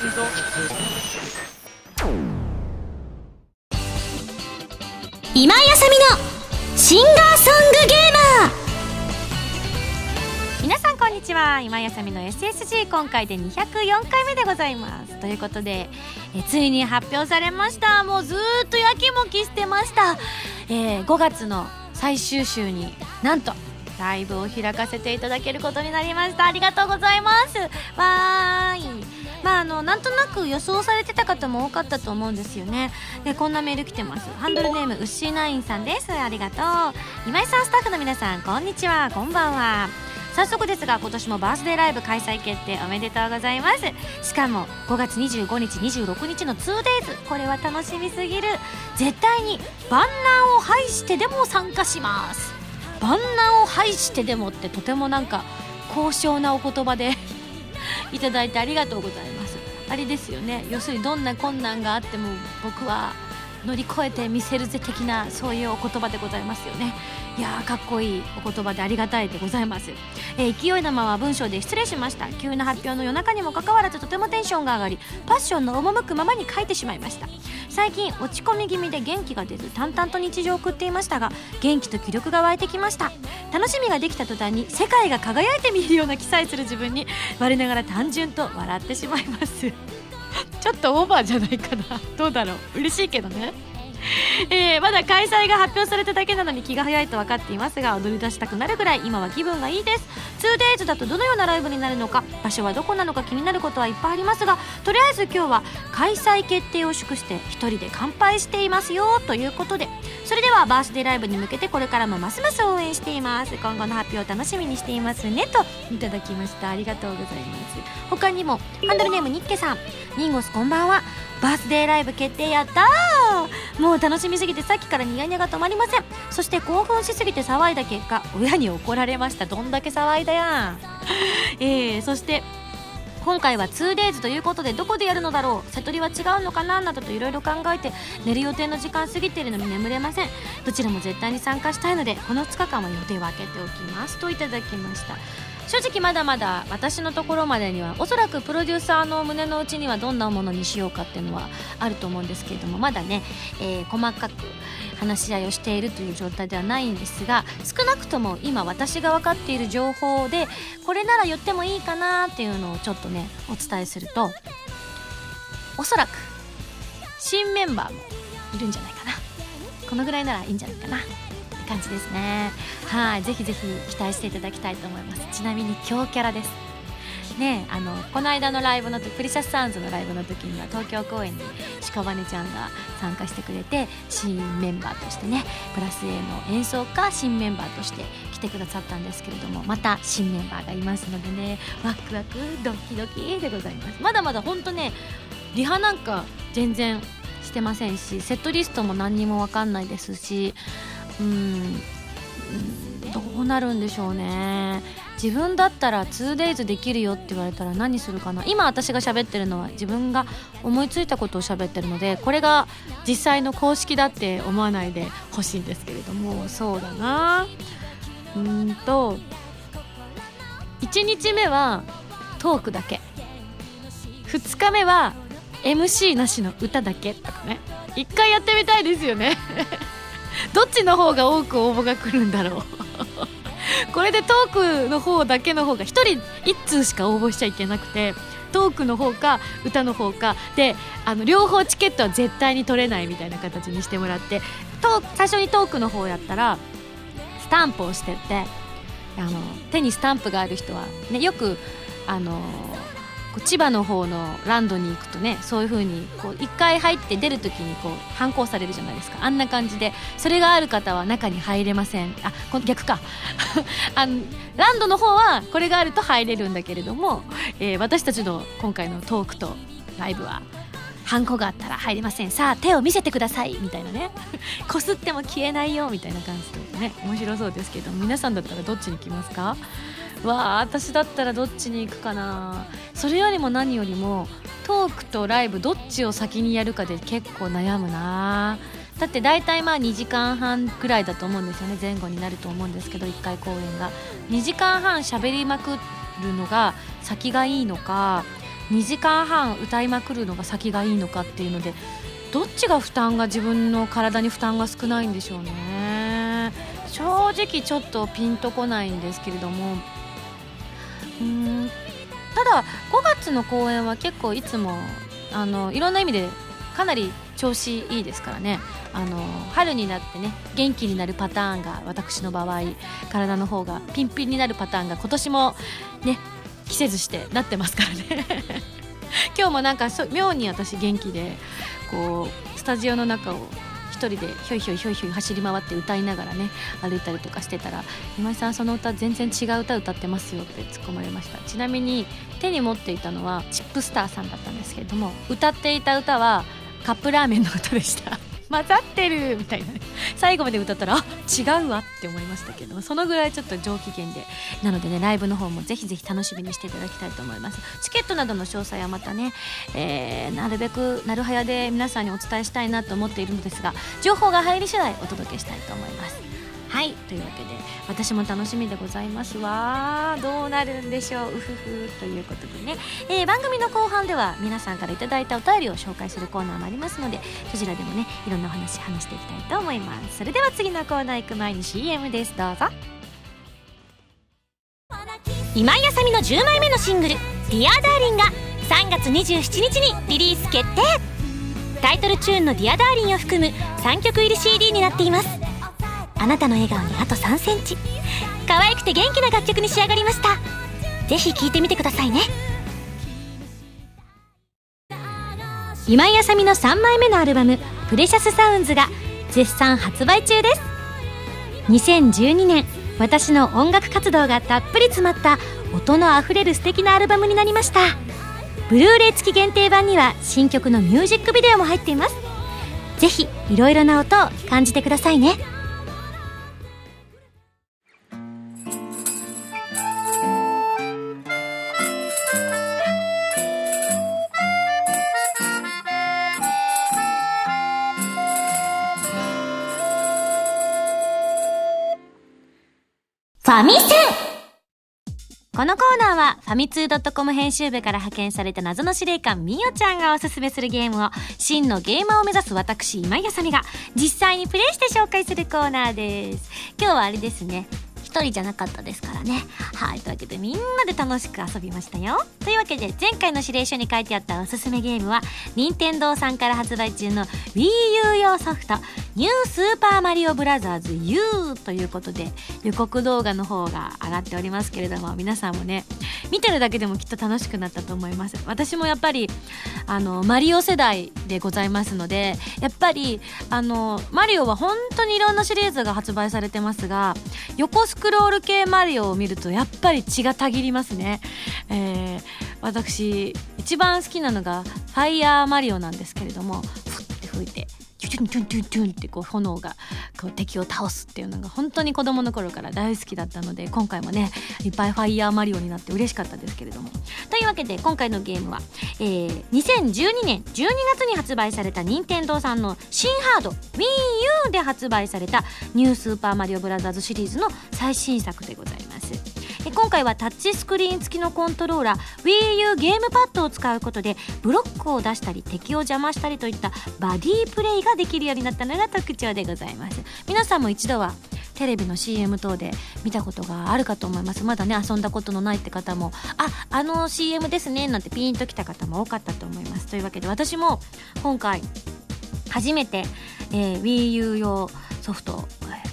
今井あさみのシンガーソングゲーマー。皆さんこんにちは。今井あさみの SSG 今回で204回目でございます。ということでえついに発表されました。もうずっとやきもきしてました、えー、5月の最終週になんとライブを開かせていただけることになりました。ありがとうございます。わーいまああのなんとなく予想されてた方も多かったと思うんですよね。でこんなメール来てます。ハンドルネームウッシーナインさんです。ありがとう。今井さんスタッフの皆さんこんにちは。こんばんは。早速ですが今年もバースデーライブ開催決定おめでとうございます。しかも5月25日26日の 2days これは楽しみすぎる。絶対に万難を排してでも参加します。万難を排してでもってとてもなんか高尚なお言葉でいただいてありがとうございます。あれですよね。要するにどんな困難があっても僕は乗り越えてみせるぜ的なそういうお言葉でございますよね。いやーかっこいいお言葉でありがたいでございます、えー、勢いのまま文章で失礼しました。急な発表の夜中にもかかわらずとてもテンションが上がりパッションの赴くままに書いてしまいました。最近落ち込み気味で元気が出ず淡々と日常を送っていましたが元気と気力が湧いてきました。楽しみができた途端に世界が輝いて見えるような記載する自分に我ながら単純と笑ってしまいます。ちょっとオーバーじゃないかな。どうだろう。嬉しいけどね。えー、まだ開催が発表されただけなのに気が早いと分かっていますが踊り出したくなるぐらい今は気分がいいです。2days だとどのようなライブになるのか場所はどこなのか気になることはいっぱいありますがとりあえず今日は開催決定を祝して1人で乾杯していますよということでそれではバースデーライブに向けてこれからもますます応援しています。今後の発表を楽しみにしていますねといただきました。ありがとうございます。他にもハンドルネームニッケさん。ニンゴスこんばんは。バースデーライブ決定やったもう楽しみすぎてさっきからニヤニヤが止まりません。そして興奮しすぎて騒いだ結果親に怒られました。どんだけ騒いだやん。えー、そして今回は 2days ということでどこでやるのだろう。瀬戸りは違うのかななどといろいろ考えて寝る予定の時間過ぎているのに眠れません。どちらも絶対に参加したいのでこの2日間は予定を空けておきます。といただきました。正直まだまだ私のところまでにはおそらくプロデューサーの胸の内にはどんなものにしようかっていうのはあると思うんですけれどもまだね、えー、細かく話し合いをしているという状態ではないんですが少なくとも今私が分かっている情報でこれなら言ってもいいかなっていうのをちょっとねお伝えするとおそらく新メンバーもいるんじゃないかな。このぐらいならいいんじゃないかな。感じですね。はいぜひぜひ期待していただきたいと思います。ちなみに強キャラです。ねあのこの間のライブのプリシャスサウンズのライブの時には東京公演に屍ちゃんが参加してくれて新メンバーとしてねプラス A の演奏家新メンバーとして来てくださったんですけれどもまた新メンバーがいますのでねワクワクドキドキでございます。まだまだほんとねリハなんか全然してませんしセットリストも何にも分かんないですしうん。どうなるんでしょうね。自分だったら 2days できるよって言われたら何するかな。今私が喋ってるのは自分が思いついたことを喋ってるのでこれが実際の公式だって思わないでほしいんですけれども。そうだな。うんと1日目はトークだけ。2日目は MC なしの歌だけとかね。一回やってみたいですよね。どっちの方が多く応募が来るんだろう。これでトークの方だけの方が1人1通しか応募しちゃいけなくてトークの方か歌の方かであの両方チケットは絶対に取れないみたいな形にしてもらってと最初にトークの方やったらスタンプをしてってあの手にスタンプがある人は、ね、よくあの千葉の方のランドに行くとねそういう風にこう1回入って出る時にこう反抗されるじゃないですか。あんな感じで。それがある方は中に入れません。あこ逆か。あのランドの方はこれがあると入れるんだけれども、えー、私たちの今回のトークとライブはハンコがあったら入れません。さあ手を見せてください。みたいなね。こすっても消えないよ。みたいな感じでね。面白そうですけど皆さんだったらどっちに来ますか？わあ私だったらどっちに行くかな。それよりも何よりもトークとライブどっちを先にやるかで結構悩むな。だって大体まあ2時間半くらいだと思うんですよね。前後になると思うんですけど1回公演が。2時間半喋りまくるのが先がいいのか2時間半歌いまくるのが先がいいのかっていうのでどっちが負担が自分の体に負担が少ないんでしょうね。正直ちょっとピンとこないんですけれどもうん。ただ5月の公演は結構いつもあのいろんな意味でかなり調子いいですからね。あの春になってね元気になるパターンが私の場合体の方がピンピンになるパターンが今年もね季節してなってますからね。今日もなんか妙に私元気でこうスタジオの中を人でひょいひょいひょいひょい走り回って歌いながらね歩いたりとかしてたら「今井さんその歌全然違う歌歌ってますよ」って突っ込まれました。ちなみに手に持っていたのはチップスターさんだったんですけれども歌っていた歌はカップラーメンの歌でした。混ざってるみたいな最後まで歌ったらあ違うわって思いましたけどそのぐらいちょっと上機嫌で。なのでねライブの方もぜひぜひ楽しみにしていただきたいと思います。チケットなどの詳細はまたね、えー、なるべくなるはやで皆さんにお伝えしたいなと思っているのですが情報が入り次第お届けしたいと思います。はいというわけで私も楽しみでございますわ。どうなるんでしょう。うふふということでね、えー、番組の後半では皆さんから頂いたお便りを紹介するコーナーもありますのでそちらでもねいろんなお話話していきたいと思います。それでは次のコーナー行く前に CM です。どうぞ。今井麻美の10枚目のシングル「Dear Darlingが3月27日にリリース決定。タイトルチューンの「ディアダーリンを含む3曲入り CD になっています。あなたの笑顔にあと3センチ。可愛くて元気な楽曲に仕上がりました。ぜひ聴いてみてくださいね。今井あさみの3枚目のアルバム「プレシャスサウンズが絶賛発売中です。2012年私の音楽活動がたっぷり詰まった音のあふれる素敵なアルバムになりました。ブルーレイ付き限定版には新曲のミュージックビデオも入っています。ぜひいろいろな音を感じてくださいね。ファミセこのコーナーはファミツー .com 編集部から派遣された謎の司令官みおちゃんがおすすめするゲームを真のゲーマーを目指す私今井あさみが実際にプレイして紹介するコーナーです。今日はあれですね。一人じゃなかったですからね。はい。というわけでみんなで楽しく遊びましたよ。というわけで前回の指令書に書いてあったおすすめゲームは任天堂さんから発売中の Wii U 用ソフトニュースーパーマリオブラザーズ U ということで予告動画の方が上がっておりますけれども皆さんもね見てるだけでもきっと楽しくなったと思います私もやっぱりあのマリオ世代でございますのでやっぱりあのマリオは本当にいろんなシリーズが発売されてますが横スクロール系マリオを見るとやっぱり血がたぎりますね、えー、私一番好きなのがファイヤーマリオなんですけれどもふって吹いて。チュンチュンチュンチュンってこう炎がこう敵を倒すっていうのが本当に子供の頃から大好きだったので今回もねいっぱいファイヤーマリオになって嬉しかったですけれども。というわけで今回のゲームは、えー、2012年12月に発売された任天堂さんの新ハード WiiU で発売されたニュースーパーマリオブラザーズシリーズの最新作でございます。今回はタッチスクリーン付きのコントローラー WiiU ゲームパッドを使うことでブロックを出したり敵を邪魔したりといったバディプレイができるようになったのが特徴でございます。皆さんも一度はテレビの CM 等で見たことがあるかと思います。まだね遊んだことのないって方もああの CM ですねなんてピーンときた方も多かったと思います。というわけで私も今回初めて、えー、WiiU 用ソフトを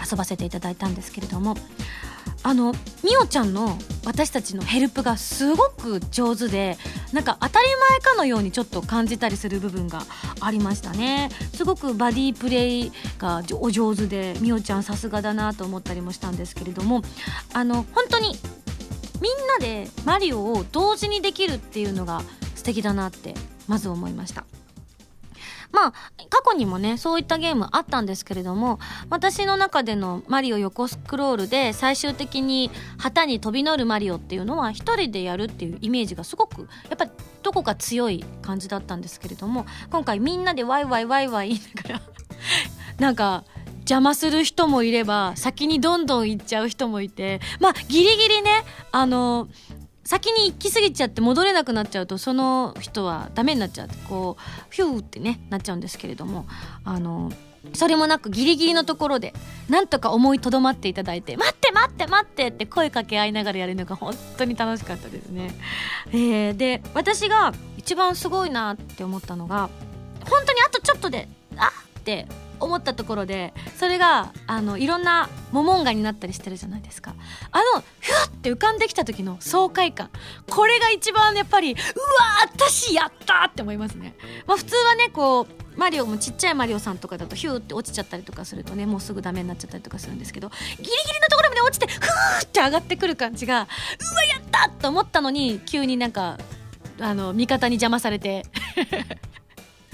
遊ばせていただいたんですけれどもあのみおちゃんの私たちのヘルプがすごく上手でなんか当たり前かのようにちょっと感じたりする部分がありましたね。すごくバディプレイがお上手でみおちゃんさすがだなと思ったりもしたんですけれどもあの本当にみんなでマリオを同時にできるっていうのが素敵だなってまず思いました。まあ、過去にもね、そういったゲームあったんですけれども、私の中でのマリオ横スクロールで最終的に旗に飛び乗るマリオっていうのは一人でやるっていうイメージがすごく、やっぱりどこか強い感じだったんですけれども、今回みんなでワイワイワイワイ言いながら なんか、邪魔する人もいれば先にどんどん行っちゃう人もいてまあギリギリねあの先に行き過ぎちゃって戻れなくなっちゃうとその人はダメになっちゃうこうヒューってねなっちゃうんですけれどもあのそれもなくギリギリのところでなんとか思いとどまっていただいて「待って待って待って!」って声かけ合いながらやるのが本当に楽しかったですね。えー、で私が一番すごいなって思ったのが本当にあとちょっとで「あっ!」って思ったところでそれがあのいろんなモモンガになったりしてるじゃないですか。あのふわって浮かんできた時の爽快感。これが一番やっぱりうわ私やったって思いますね、まあ、普通はねこうマリオもちっちゃいマリオさんとかだとヒューって落ちちゃったりとかするとねもうすぐダメになっちゃったりとかするんですけどギリギリのところまで落ちてふーって上がってくる感じがうわやったと思ったのに急になんかあの味方に邪魔されて。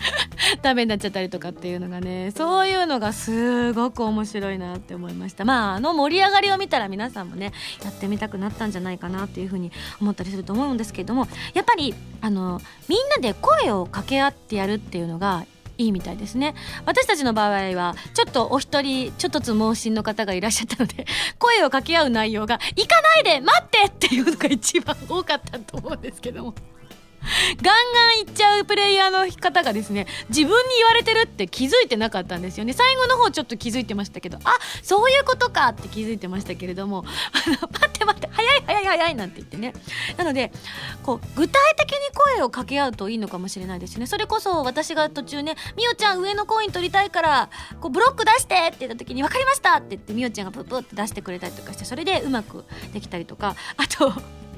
ダメになっちゃったりとかっていうのがねそういうのがすごく面白いなって思いましたまああの盛り上がりを見たら皆さんもねやってみたくなったんじゃないかなっていうふうに思ったりすると思うんですけれどもやっぱりあのみんなで声を掛け合ってやるっていうのがいいみたいですね私たちの場合はちょっとお一人ちょっとつ盲信の方がいらっしゃったので 声を掛け合う内容が「行かないで待って!」っていうのが一番多かったと思うんですけどもガンガンいっちゃうプレイヤーの方がですね自分に言われてるって気づいてなかったんですよね最後の方ちょっと気づいてましたけどあそういうことかって気づいてましたけれども 待って待って早い早い早いなんて言ってねなのでこう具体的に声を掛け合うといいのかもしれないですねそれこそ私が途中ね「みおちゃん上のコイン取りたいからこうブロック出して!」って言った時に「分かりました!」って言ってみおちゃんがププって出してくれたりとかしてそれでうまくできたりとかあと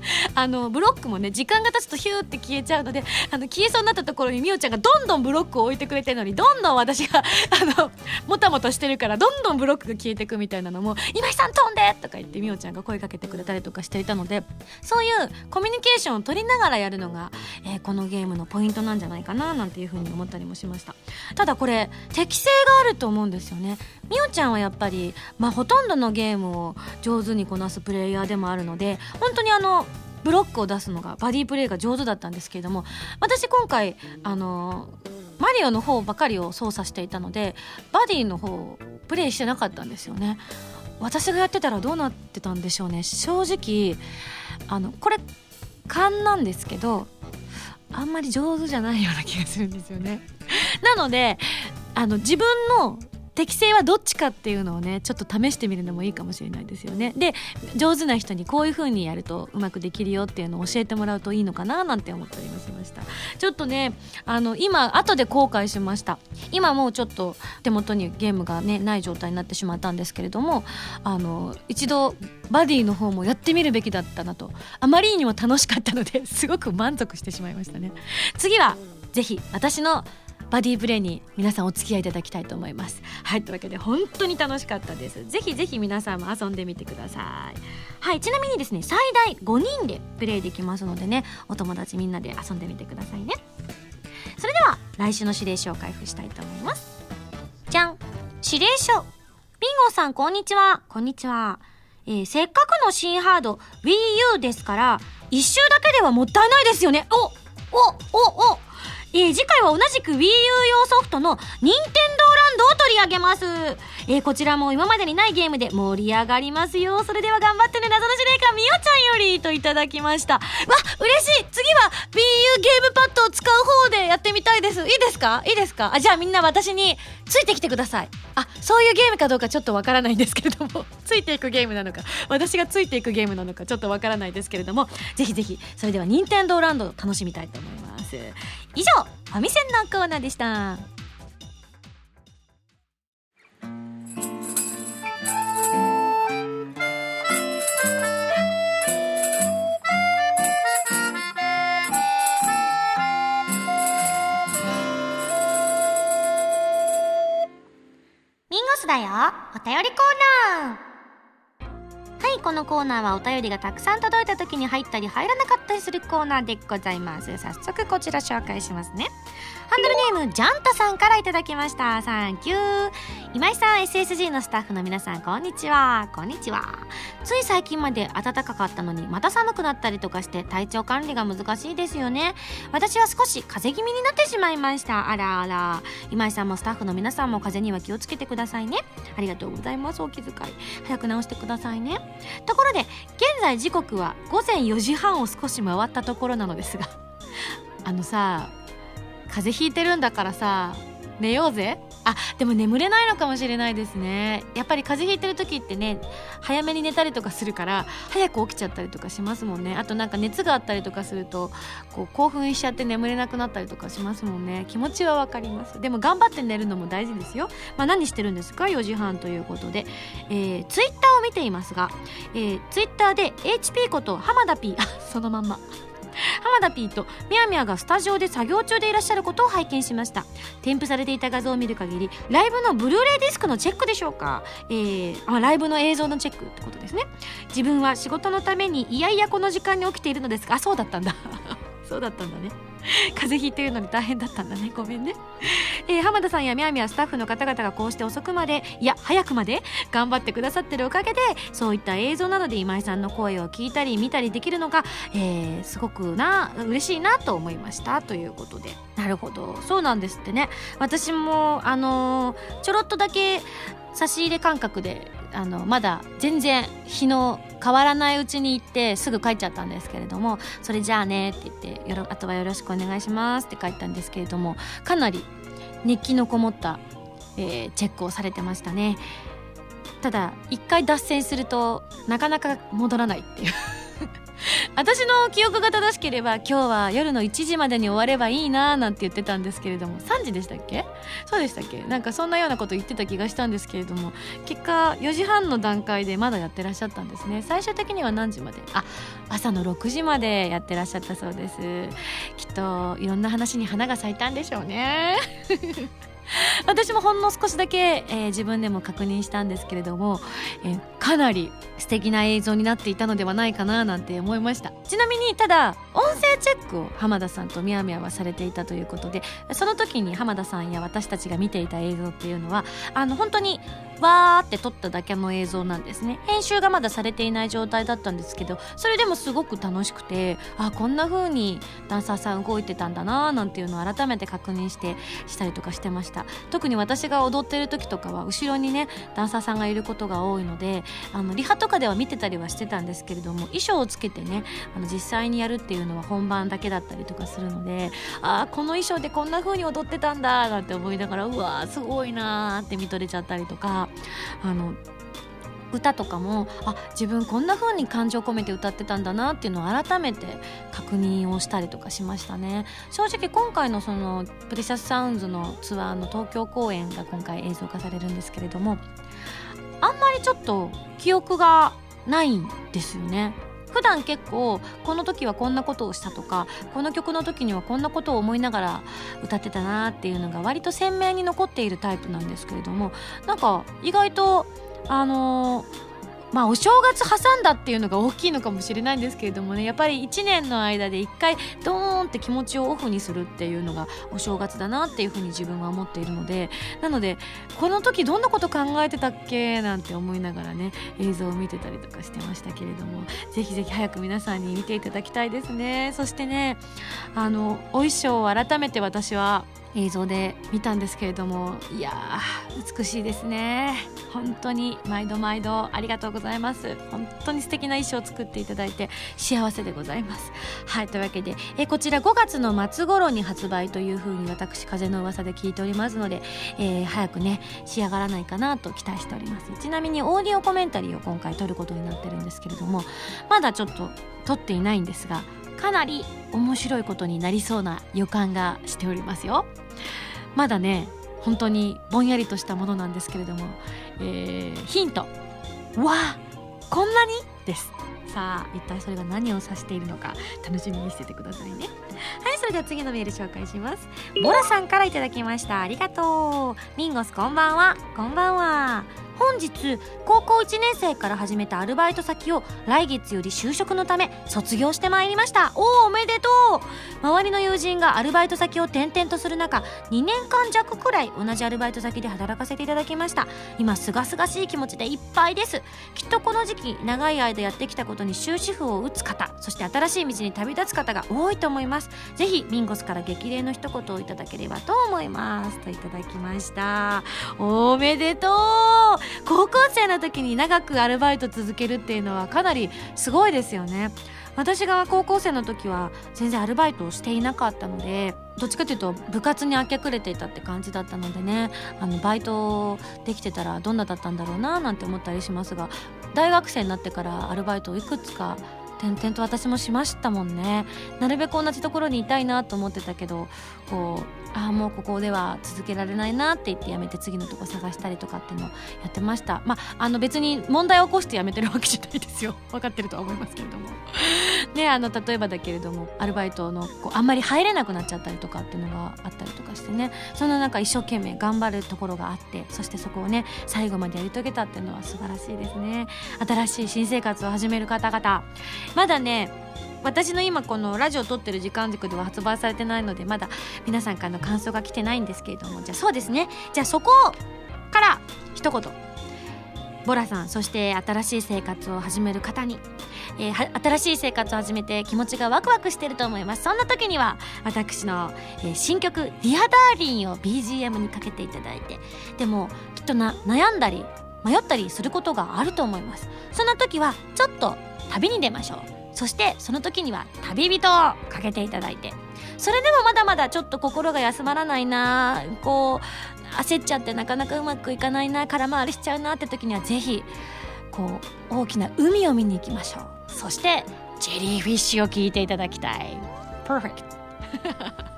あのブロックもね時間が経つとヒューって消えちゃうのであの消えそうになったところにみおちゃんがどんどんブロックを置いてくれてるのにどんどん私が あのもたもたしてるからどんどんブロックが消えてくみたいなのも「今井さん飛んで!」とか言ってみおちゃんが声かけてくれたりとかしていたのでそういうコミュニケーションを取りながらやるのが、えー、このゲームのポイントなんじゃないかななんていうふうに思ったりもしましたただこれ適性があると思うんですよねみおちゃんはやっぱり、まあ、ほとんどのゲームを上手にこなすプレイヤーでもあるので本当にあのブロックを出すのがバディプレイが上手だったんですけれども私今回あのマリオの方ばかりを操作していたのでバディの方をプレイしてなかったんですよね。私がやってたらどうなってたんでしょうね。正直あのこれ勘なんですけどあんまり上手じゃないような気がするんですよね。なのであの自分の適性はどっちかっていうのをねちょっと試してみるのもいいかもしれないですよね。で上手な人にこういう風にやるとうまくできるよっていうのを教えてもらうといいのかななんて思ったりもしました。ちょっとねあの今後で後悔しました。今もうちょっと手元にゲームがねない状態になってしまったんですけれどもあの一度バディの方もやってみるべきだったなと。あまりにも楽しかったのですごく満足してしまいましたね。次はぜひ私のバディプレイに皆さんお付き合いいただきたいと思います。はいというわけで本当に楽しかったです。ぜひぜひ皆さんも遊んでみてください。はいちなみにですね最大5人でプレイできますのでねお友達みんなで遊んでみてくださいね。それでは来週の指令書を開封したいと思います。じゃん。指令書。ビンゴさんこんにちは。こんにちは。えー、せっかくの新ハード Wii U ですから一周だけではもったいないですよね。おおおお。えー、次回は同じく Wii U 用ソフトの任天堂ランドを取り上げます。えー、こちらも今までにないゲームで盛り上がりますよ。それでは頑張ってね、謎の司令官みおちゃんよりといただきました。わ、嬉しい次は Wii U ゲームパッドを使う方でやってみたいです。いいですか？いいですか？あ、じゃあみんな私についてきてください。あ、そういうゲームかどうかちょっとわからないんですけれども、ついていくゲームなのか、私がついていくゲームなのかちょっとわからないですけれども、ぜひぜひ、それでは任天堂ランドを楽しみたいと思います。以上ファミセンのコーナーでした。ミンゴスだよ。お便りコーナー。はいこのコーナーはお便りがたくさん届いた時に入ったり入らなかったりするコーナーでございます。早速こちら紹介しますね。ハンドルネームジャンタさんからいただきました。サンキュー今井さん SSG のスタッフの皆さんこんにちは。こんにちは。つい最近まで暖かかったのにまた寒くなったりとかして体調管理が難しいですよね。私は少し風邪気味になってしまいました。あらあら。今井さんもスタッフの皆さんも風邪には気をつけてくださいね。ありがとうございます。お気遣い。早く治してくださいね。ところで現在時刻は午前4時半を少し回ったところなのですがあのさ風邪ひいてるんだからさ寝ようぜ。あでも眠れないのかもしれないですね。やっぱり風邪ひいてる時ってね早めに寝たりとかするから早く起きちゃったりとかしますもんね。あとなんか熱があったりとかするとこう興奮しちゃって眠れなくなったりとかしますもんね。気持ちはわかります。でも頑張って寝るのも大事ですよ、まあ、何してるんですか？4時半ということで、えー、ツイッターを見ていますが、えー、ツイッターで HP こと浜田 P あそのまんま。浜田 P とみやみやがスタジオで作業中でいらっしゃることを拝見しました。添付されていた画像を見る限りライブのブルーレイディスクのチェックでしょうか、えー、あライブの映像のチェックってことですね。自分は仕事のためにいやいやこの時間に起きているのですがあそうだったんだ。そうだったんだね。風邪ひいてるのに大変だったんだね。ごめんね、えー、浜田さんやみやみやスタッフの方々がこうして遅くまでいや早くまで頑張ってくださってるおかげでそういった映像などで今井さんの声を聞いたり見たりできるのが、えー、すごくな嬉しいなと思いましたということで。なるほど。そうなんですってね。私もあのー、ちょろっとだけ差し入れ感覚であのまだ全然日の変わらないうちに行ってすぐ帰っちゃったんですけれどもそれじゃあねって言ってよろあとはよろしくお願いしますって帰ったんですけれどもかなり熱気のこもった、えー、チェックをされてましたね。ただ一回脱線するとなかなか戻らないっていう。私の記憶が正しければ今日は夜の1時までに終わればいいなーなんて言ってたんですけれども3時でしたっけ？そうでしたっけ？なんかそんなようなこと言ってた気がしたんですけれども結果4時半の段階でまだやってらっしゃったんですね。最終的には何時まで？あ朝の6時までやってらっしゃったそうです。きっといろんな話に花が咲いたんでしょうね。私もほんの少しだけ、えー、自分でも確認したんですけれども、えー、かなり素敵な映像になっていたのではないかななんて思いました。ちなみにただ音声チェックを浜田さんとみやみやはされていたということでその時に浜田さんや私たちが見ていた映像っていうのはあの本当にわーって撮っただけの映像なんですね。編集がまだされていない状態だったんですけどそれでもすごく楽しくてあこんな風にダンサーさん動いてたんだなーなんていうのを改めて確認してしたりとかしてました。特に私が踊ってる時とかは後ろにねダンサーさんがいることが多いのであのリハとかでは見てたりはしてたんですけれども衣装をつけてねあの実際にやるっていうのは本番だけだったりとかするのであこの衣装でこんな風に踊ってたんだなんて思いながらうわーすごいなーって見とれちゃったりとかあの歌とかもあ自分こんな風に感情込めて歌ってたんだなっていうのを改めて確認をしたりとかしましたね。正直今回のそのプレシャスサウンズのツアーの東京公演が今回映像化されるんですけれどもあんまりちょっと記憶がないんですよね。普段結構この時はこんなことをしたとかこの曲の時にはこんなことを思いながら歌ってたなっていうのが割と鮮明に残っているタイプなんですけれどもなんか意外とあのーまあお正月挟んだっていうのが大きいのかもしれないんですけれどもね。やっぱり1年の間で1回ドーンって気持ちをオフにするっていうのがお正月だなっていうふうに自分は思っているので。なのでこの時どんなこと考えてたっけなんて思いながらね映像を見てたりとかしてましたけれども。ぜひぜひ早く皆さんに見ていただきたいですね。そしてねあのお衣装を改めて私は映像で見たんですけれどもいやー美しいですね。本当に毎度毎度ありがとうございます。本当に素敵な衣装を作っていただいて幸せでございます。はいというわけでえこちら5月の末頃に発売というふうに私風の噂で聞いておりますので、えー、早くね仕上がらないかなと期待しております。ちなみにオーディオコメンタリーを今回撮ることになってるんですけれどもまだちょっと撮っていないんですがかなり面白いことになりそうな予感がしておりますよ。まだね本当にぼんやりとしたものなんですけれども、えー、ヒント。わあこんなにです。さあ一体それが何を指しているのか楽しみにしててくださいね。はいそれでは次のメール紹介します。ボラさんからいただきました。ありがとう。ミンゴスこんばんは。こんばんは。本日高校1年生から始めたアルバイト先を来月より就職のため卒業してまいりました。おおおめでとう。周りの友人がアルバイト先を転々とする中2年間弱くらい同じアルバイト先で働かせていただきました。今すがすがしい気持ちでいっぱいです。きっとこの時期長い間やってきたことに終止符を打つ方そして新しい道に旅立つ方が多いと思います。ぜひミンゴスから激励の一言をいただければと思います。といただきました。おめでとう。高校生の時に長くアルバイト続けるっていうのはかなりすごいですよね。私が高校生の時は全然アルバイトをしていなかったのでどっちかというと部活に明け暮れていたって感じだったのでねあのバイトできてたらどんなだったんだろうななんて思ったりしますが大学生になってからアルバイトをいくつか転々と私もしましたもんね。なるべく同じところにいたいなと思ってたけどこうああもうここでは続けられないなって言ってやめて次のとこ探したりとかっていうのをやってました。まああの別に問題を起こしてやめてるわけじゃないですよ。分かってるとは思いますけれども。ねあの例えばだけれどもアルバイトのこうあんまり入れなくなっちゃったりとかっていうのがあったりとかしてね。そんな中一生懸命頑張るところがあってそしてそこをね最後までやり遂げたっていうのは素晴らしいですね。新しい新生活を始める方々。まだね私の今このラジオを撮ってる時間軸では発売されてないのでまだ皆さんからの感想が来てないんですけれどもじゃあそうですね。じゃあそこから一言。ボラさんそして新しい生活を始める方に、えー、新しい生活を始めて気持ちがワクワクしてると思います。そんな時には私の、えー、新曲「ディアダーリンを BGM にかけていただいて。でもきっとな悩んだり迷ったりすることがあると思います。そんな時はちょっと旅に出ましょう。そしてその時には旅人をかけていただいて。それでもまだまだちょっと心が休まらないな。こう焦っちゃってなかなかうまくいかないな。空回りしちゃうなって時には是非こう大きな海を見に行きましょう。そしてジェリーフィッシュを聞いていただきたい。Perfect.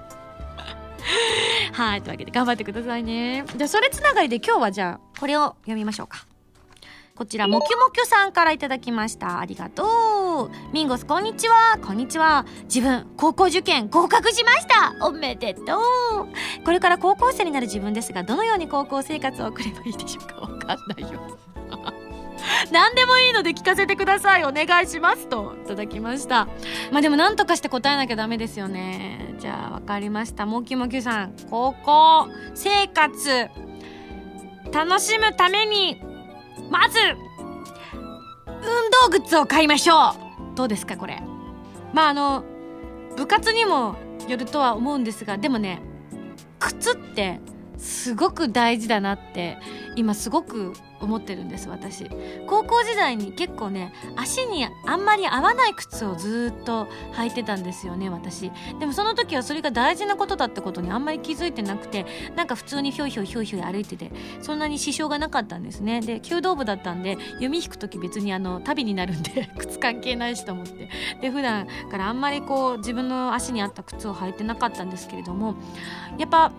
はいというわけで頑張ってくださいね。じゃあそれつながりで今日はじゃあこれを読みましょうか。こちら、もきもきゅさんからいただきました。ありがとう。ミンゴス、こんにちは。こんにちは。自分、高校受験合格しましたおめでとうこれから高校生になる自分ですが、どのように高校生活を送ればいいでしょうかわかんないよ。何でもいいので聞かせてください。お願いします。と、いただきました。まあでも何とかして答えなきゃダメですよね。じゃあ、わかりました。もきもきさん、高校生活、楽しむためにまず運動靴を買いましょう。どうですかこれ？まああの部活にもよるとは思うんですがでもね靴ってすごく大事だなって今すごく思ってるんです私。高校時代に結構ね足にあんまり合わない靴をずっと履いてたんですよね私。でもその時はそれが大事なことだってことにあんまり気づいてなくてなんか普通にひょいひょいひょいひょい歩いててそんなに支障がなかったんですね。で弓道部だったんで弓引く時別にあの旅になるんで 靴関係ないしと思って。で普段からあんまりこう自分の足に合った靴を履いてなかったんですけれどもやっぱ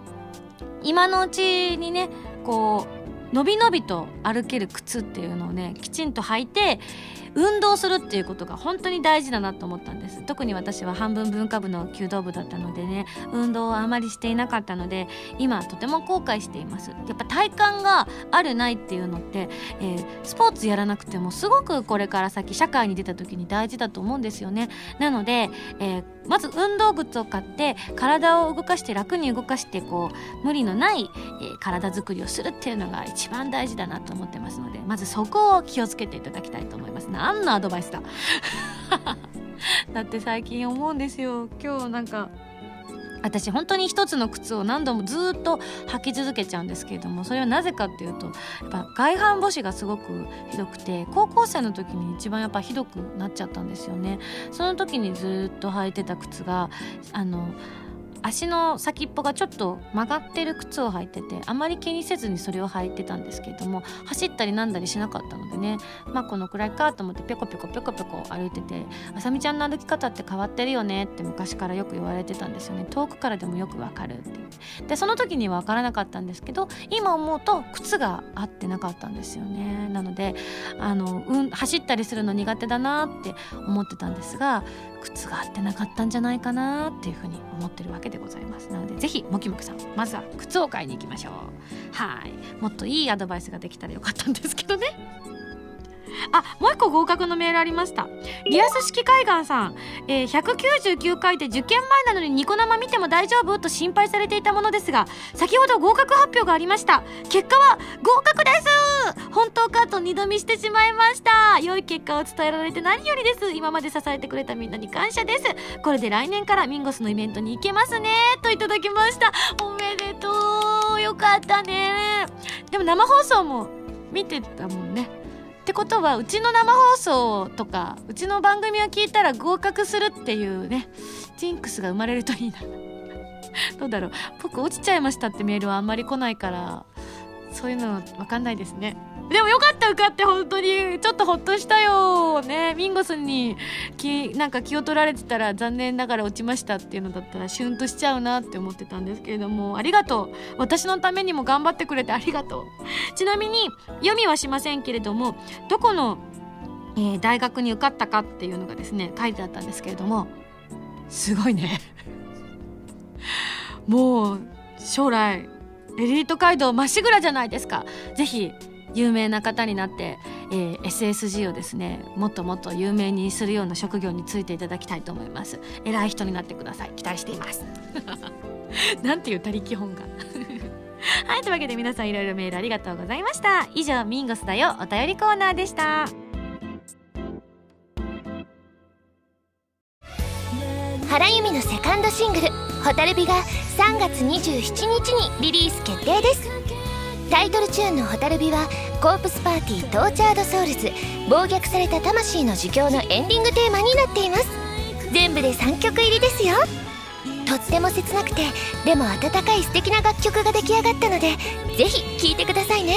今のうちにねこうのびのびと歩ける靴っていうのをねきちんと履いて運動するっていうことが本当に大事だなと思ったんです。特に私は半分文化部の弓道部だったのでね運動をあまりしていなかったので今とても後悔しています。やっぱ体幹があるないっていうのって、えー、スポーツやらなくてもすごくこれから先社会に出た時に大事だと思うんですよね。なので、えー、まず運動靴を買って体を動かして楽に動かしてこう無理のない、えー、体作りをするっていうのが一番大事だなと思ってますのでまずそこを気をつけていただきたいと思います。何のアドバイスだ？だって最近思うんですよ。今日なんか私本当に一つの靴を何度もずっと履き続けちゃうんですけれどもそれはなぜかっていうとやっぱ外反母趾がすごくひどくて高校生の時に一番やっぱひどくなっちゃったんですよね。その時にずっと履いてた靴があの足の先っぽがちょっと曲がってる靴を履いててあまり気にせずにそれを履いてたんですけれども走ったりなんだりしなかったのでねまあこのくらいかと思ってぴょこぴょこぴょこぴょこ歩いてて「あさみちゃんの歩き方って変わってるよね」って昔からよく言われてたんですよね。遠くからでもよくわかるってでその時には分からなかったんですけど今思うと靴が合ってなかったんですよね。なのであの、うん、走ったりするの苦手だなって思ってたんですが靴が合ってなかったんじゃないかなっていうふうに思ってるわけでございますなのでぜひもきもきさんまずは靴を買いに行きましょう。はい。もっといいアドバイスができたらよかったんですけどね。あもう一個合格のメールありました。リアス式海岸さん、えー、199回で受験前なのにニコ生見ても大丈夫？と心配されていたものですが先ほど合格発表がありました。結果は合格です。本当かと二度見してしまいました。良い結果を伝えられて何よりです。今まで支えてくれたみんなに感謝です。これで来年からミンゴスのイベントに行けますね。といただきました。おめでとう。よかったね。でも生放送も見てたもんね。ってことはうちの生放送とかうちの番組を聞いたら合格するっていうねジンクスが生まれるといいな。どうだろう。僕落ちちゃいましたってメールはあんまり来ないから。そういうの分かんないですね。でもよかった受かって本当に。ちょっとほっとしたよ。ねミンゴスにきなんか気を取られてたら残念ながら落ちましたっていうのだったらシュンとしちゃうなって思ってたんですけれども。ありがとう。私のためにも頑張ってくれて ありがとう。ちなみに読みはしませんけれどもどこの、えー、大学に受かったかっていうのがですね書いてあったんですけれども。すごいね。もう将来エリート街道まっしぐらじゃないですか。ぜひ有名な方になって、えー、SSG をですねもっともっと有名にするような職業に就いていただきたいと思います。偉い人になってください。期待しています。なんていう他力本が はいというわけで皆さんいろいろメールありがとうございました。以上ミンゴスだよ。お便りコーナーでした。原由美のセカンドシングル「蛍火」が3月27日にリリース決定です。タイトルチューンの「蛍火」はコープスパーティー Tortured Souls 暴虐された魂の呪叫のエンディングテーマになっています。全部で3曲入りですよ。とっても切なくてでも温かい素敵な楽曲が出来上がったのでぜひ聴いてくださいね。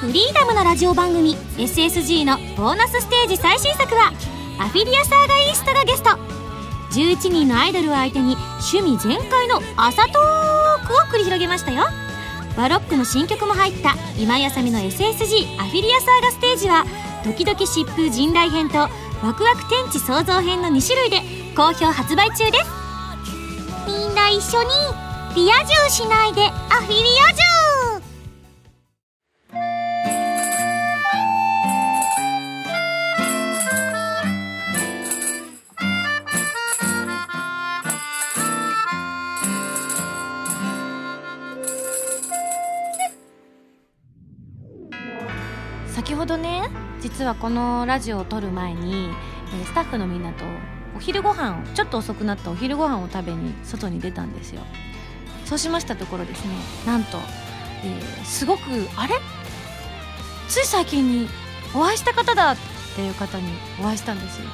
フリーダムのラジオ番組 SSG のボーナスステージ最新作はアフィリアサーガイーストがゲスト。11人のアイドルを相手に趣味全開の朝トークを繰り広げましたよ。バロックの新曲も入った今やさみの SSG アフィリアサーガステージはドキドキ疾風陣雷編とワクワク天地創造編の2種類で好評発売中です。みんな一緒にリア充しないでアフィリア充はこのラジオを撮る前に、えースタッフのみんなとお昼ご飯をちょっと遅くなったお昼ご飯を食べに外に出たんですよ。そうしましたところですねなんと、えーすごくあれ？つい最近にお会いした方だっていう方にお会いしたんですよ。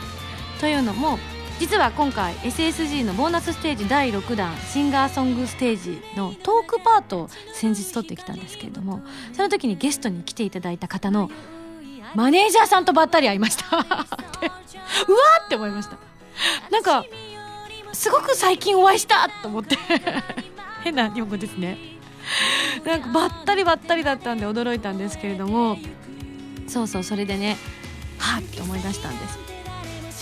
というのも実は今回 SSG のボーナスステージ第6弾シンガーソングステージのトークパートを先日撮ってきたんですけれどもその時にゲストに来ていただいた方のマネージャーさんとばったり会いました。うわって思いました。なんかすごく最近お会いしたと思って。変な日本語ですね。なんかばったりばったりだったんで驚いたんですけれども。そうそうそれでねはっって思い出したんです。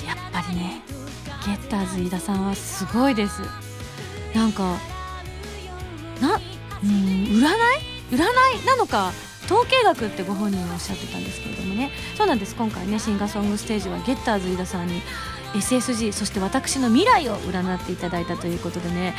やっぱりねゲッターズ飯田さんはすごいです。なんかなうん占い？占い？なのか？統計学ってご本人はおっしゃってたんですけれどもね。そうなんです。今回ねシンガーソングステージはゲッターズ飯田さんに SSG そして私の未来を占っていただいたということでね。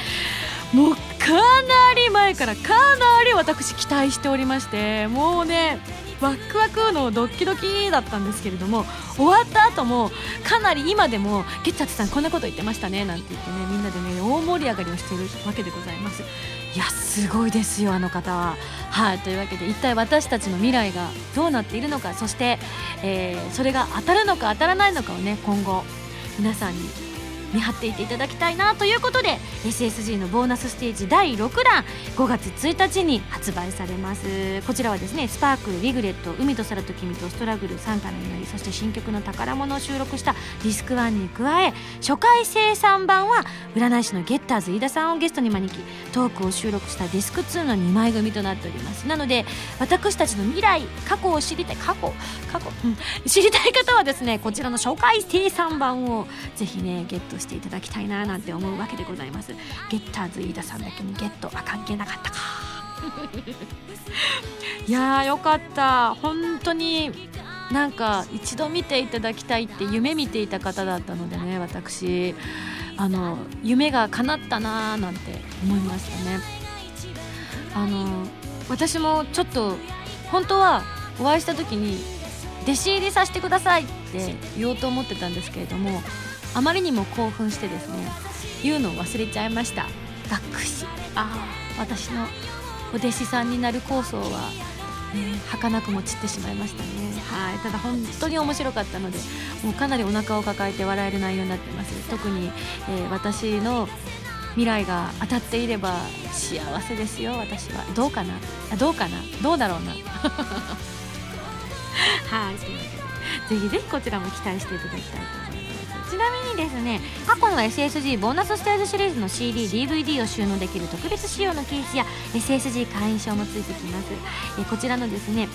もうかなり前からかなり私期待しておりましてもうねワクワクのドッキドキだったんですけれども終わった後もかなり今でも「ゲッターさんこんなこと言ってましたね」なんて言ってねみんなでね大盛り上がりをしているわけでございます。いやすごいですよあの方は。はいというわけで一体私たちの未来がどうなっているのかそして、えーそれが当たるのか当たらないのかをね今後皆さんに見張っていていただきたいなということで SSG のボーナスステージ第6弾5月1日に発売されます。こちらはですねスパークリグレット海と空と君とストラグルサンタの祈りそして新曲の宝物を収録したディスク1に加え初回生産版は占い師のゲッターズ飯田さんをゲストに招きトークを収録したディスク2の2枚組となっております。なので私たちの未来過去を知りたい過去過去、うん、知りたい方はですねこちらの初回生産版をぜひねゲットしていただきたいななんて思うわけでございます。ゲッターズ飯田さんだけにゲット。は関係なかったか。いやーよかった。本当になんか一度見ていただきたいって夢見ていた方だったのでね私。あの夢が叶ったなーなんて思いましたね。あの私もちょっと本当はお会いした時に弟子入りさせてくださいって言おうと思ってたんですけれどもあまりにも興奮してですね言うのを忘れちゃいました。学士。ああ私のお弟子さんになる構想は、ね、儚くも散ってしまいましたね。はいただ本当に面白かったのでもうかなりお腹を抱えて笑える内容になってます。特に、えー、私の未来が当たっていれば幸せですよ。私は。どうかな？あどうかな？どうだろうな？はい。というわけでぜひぜひこちらも期待していただきたいと思いますちなみにですね過去の SSG ボーナスステージシリーズの CDDVD を収納できる特別仕様のケースや SSG 会員証もついてきます。えこちらのですね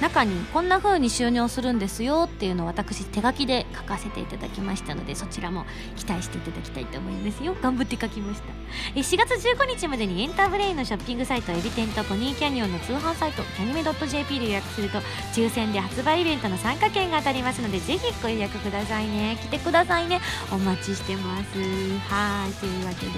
中にこんな風に収納するんですよっていうのを私手書きで書かせていただきましたのでそちらも期待していただきたいと思いますよ。頑張って書きました。え4月15日までにエンターブレインのショッピングサイトエビテンとポニーキャニオンの通販サイトキャニメ .jp で予約す。ると抽選で発売イベントの参加券が当たりますのでぜひご予約くださいね。来てくださいね。お待ちしてますはいというわけで、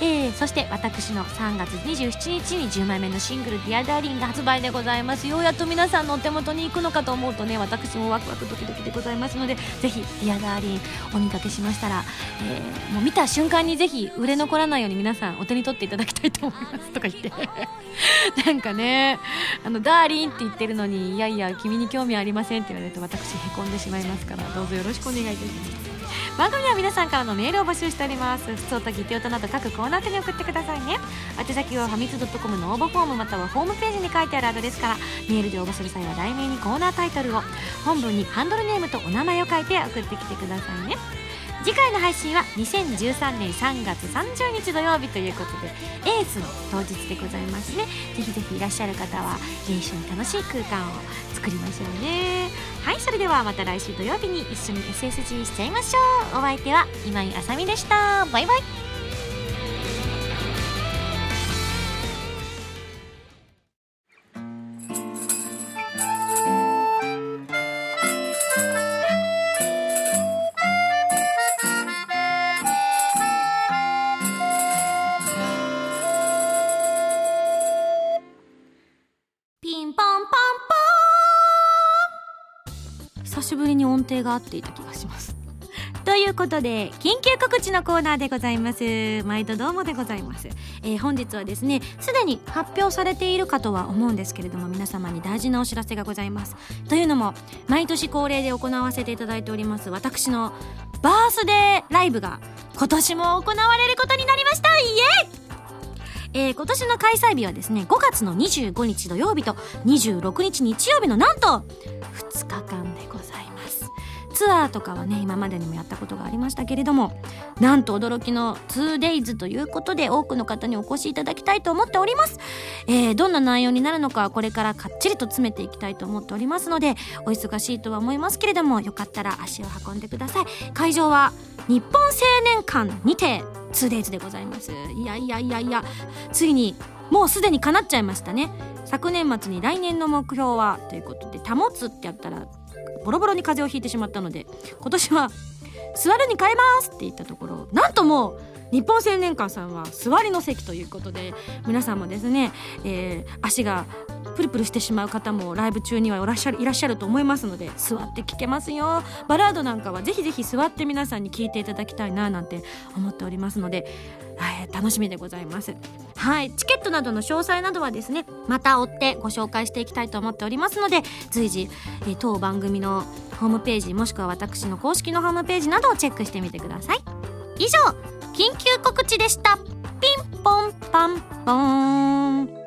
えー、そして私の3月27日に10枚目のシングル「Dear Darlingが発売でございます。ようやっと皆さんのお手元に行くのかと思うとね私もワクワクドキドキでございますのでぜひ Dear Darling お見かけしましたら、えー、もう見た瞬間にぜひ売れ残らないように皆さんお手に取っていただきたいと思いますとか言って。なんかねあのダーリンって言ってるのにいやいや君に興味ありませんって言われると私へこんでしまいますからどうぞよろしくお願いいたします。番組は皆さんからのメールを募集しております。普通とギテオタなど各コーナー宛に送ってくださいね。宛先はファミツドットコムの応募フォームまたはホームページに書いてあるアドレスからメールで応募する際は題名にコーナータイトルを本文にハンドルネームとお名前を書いて送ってきてくださいね。次回の配信は2013年3月30日土曜日ということでエースの当日でございますね。ぜひぜひいらっしゃる方は一緒に楽しい空間を作りましょうね。はいそれではまた来週土曜日に一緒に SSG しちゃいましょう。お相手は今井あさみでした。バイバイ。程が合っていた気がします。ということで緊急告知のコーナーでございます。毎度どうもでございます、えー、本日はですねすでに発表されているかとは思うんですけれども皆様に大事なお知らせがございます。というのも毎年恒例で行わせていただいております私のバースデーライブが今年も行われることになりました。イエイ！えー、今年の開催日はですね5月の25日土曜日と26日日曜日のなんと2日間ツアーとかはね今までにもやったことがありましたけれどもなんと驚きの 2days ということで多くの方にお越しいただきたいと思っております、えー、どんな内容になるのかこれからかっちりと詰めていきたいと思っておりますのでお忙しいとは思いますけれどもよかったら足を運んでください。会場は日本青年館にて 2days でございます。いやいやいやいやついにもうすでに叶っちゃいましたね。昨年末に来年の目標はということで保つってやったらボロボロに風邪をひいてしまったので今年は座るに変えますって言ったところなんともう日本青年館さんは座りの席ということで皆さんもですね、えー、足がプルプルしてしまう方もライブ中にはいらっしゃるいらっしゃると思いますので座って聴けますよ。バラードなんかはぜひぜひ座って皆さんに聴いていただきたいななんて思っておりますので、はい、楽しみでございます。はいチケットなどの詳細などはですねまた追ってご紹介していきたいと思っておりますので随時、えー、当番組のホームページもしくは私の公式のホームページなどをチェックしてみてください。以上緊急告知でした。ピンポンパンポーン。